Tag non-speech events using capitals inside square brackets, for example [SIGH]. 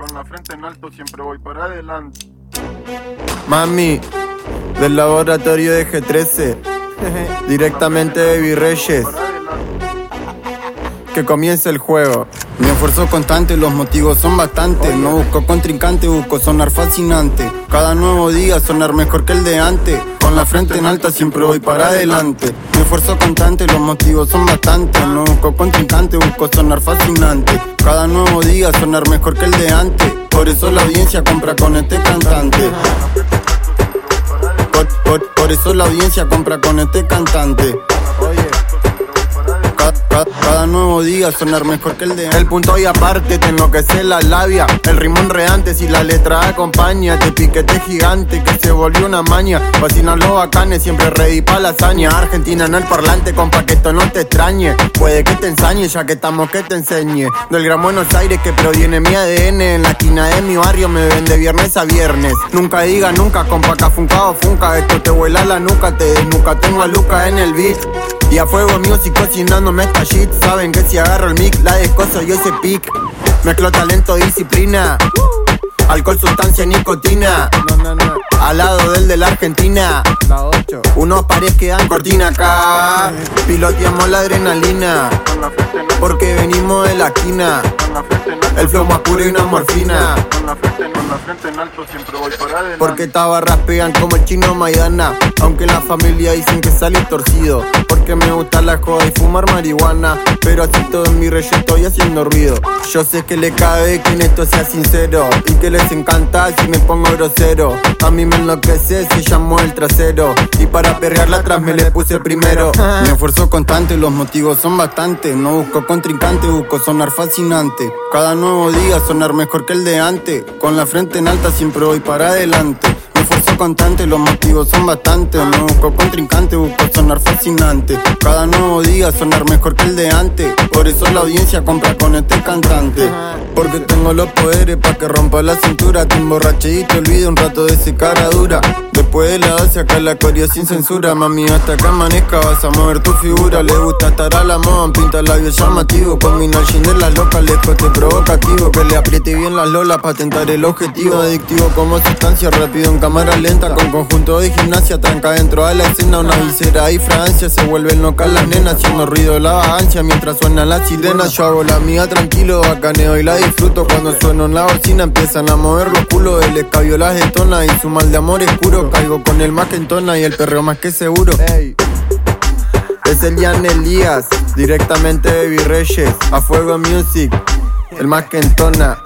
Con la frente en alto siempre voy para adelante. Mami, del laboratorio de G13, [LAUGHS] directamente de Virreyes, que comience el juego. Mi esfuerzo constante, los motivos son bastantes. No busco contrincante, busco sonar fascinante. Cada nuevo día sonar mejor que el de antes. Con la frente en alta siempre voy para adelante. Esfuerzo constante, los motivos son bastantes. No busco contrincante, busco sonar fascinante. Cada nuevo día sonar mejor que el de antes. Por eso la audiencia compra con este cantante. Por, por- por eso la audiencia compra con este cantante. Ca- ca- Cada nuevo día sonar mejor que el de El punto y aparte te enloquece la labia. El ritmo enredante si la letra acompaña. Te piquete gigante que se volvió una maña. Vacinan los bacanes siempre ready pa' la Argentina en el parlante compa que esto no te extrañe. Puede que te ensañe ya que estamos que te enseñe. Del Gran Buenos Aires que proviene mi ADN En la esquina de mi barrio me ven de viernes a viernes. Nunca diga nunca compa que afuncado funca. Esto te vuela la nuca, te desnuca. Tengo a Luca en el beat y a fuego music cocinándome esta shit. Saben que si agarro el mic la descoso yo ese pic. Mezclo talento y disciplina. Alcohol, sustancia, nicotina. Al lado del de la Argentina. Unos pares que dan cortina acá. Piloteamos la adrenalina. La. Porque venimos de la esquina El flow más puro y una morfina. Con la frente, con la frente en alto siempre voy para adelante. Porque estas barras pegan como el chino Maidana. Aunque en la familia dicen que salí torcido. Porque me gusta la joda y fumar marihuana. Pero así todo en mi rey estoy haciendo ruido. Yo sé que le cabe que en esto sea sincero. Y que les encanta si me pongo grosero. A mí me enloquece si llamo el trasero. Y para perrearla atrás me le puse primero. Mi esfuerzo constante, los motivos son bastantes. No busco contrincante, busco sonar fascinante Cada nuevo día sonar mejor que el de antes. Con la frente en alta siempre voy para adelante. Mi esfuerzo constante, los motivos son bastantes. No busco contrincante, busco sonar fascinante. Cada nuevo día sonar mejor que el de antes. Por eso la audiencia compra con este cantante. Porque tengo los poderes pa' que rompa la cintura. Te emborrache y te olvide un rato de ese cara dura Después de la acá la coreo sin censura. Mami hasta que amanezca vas a mover tu figura. Le gusta estar a la moda, pinta labios llamativo. Combina el gin de las locas, lejos te provocativo Que le apriete bien las lolas pa' tentar el objetivo. Adictivo como sustancia, rápido en cámara lenta. Con conjunto de gimnasia, tranca dentro de la escena. Una visera y Francia, se vuelven locas las nenas Haciendo ruido la vagancia mientras suenan las sirenas Yo hago la mía tranquilo, bacaneo y la disfruto. Cuando sueno en la bocina empiezan a mover los culos. El escabio las detona y su mal de amor oscuro Con el más que entona y el perreo más que seguro. Es el Jan Elías, directamente de Virreyes A Fuego Music, el más que entona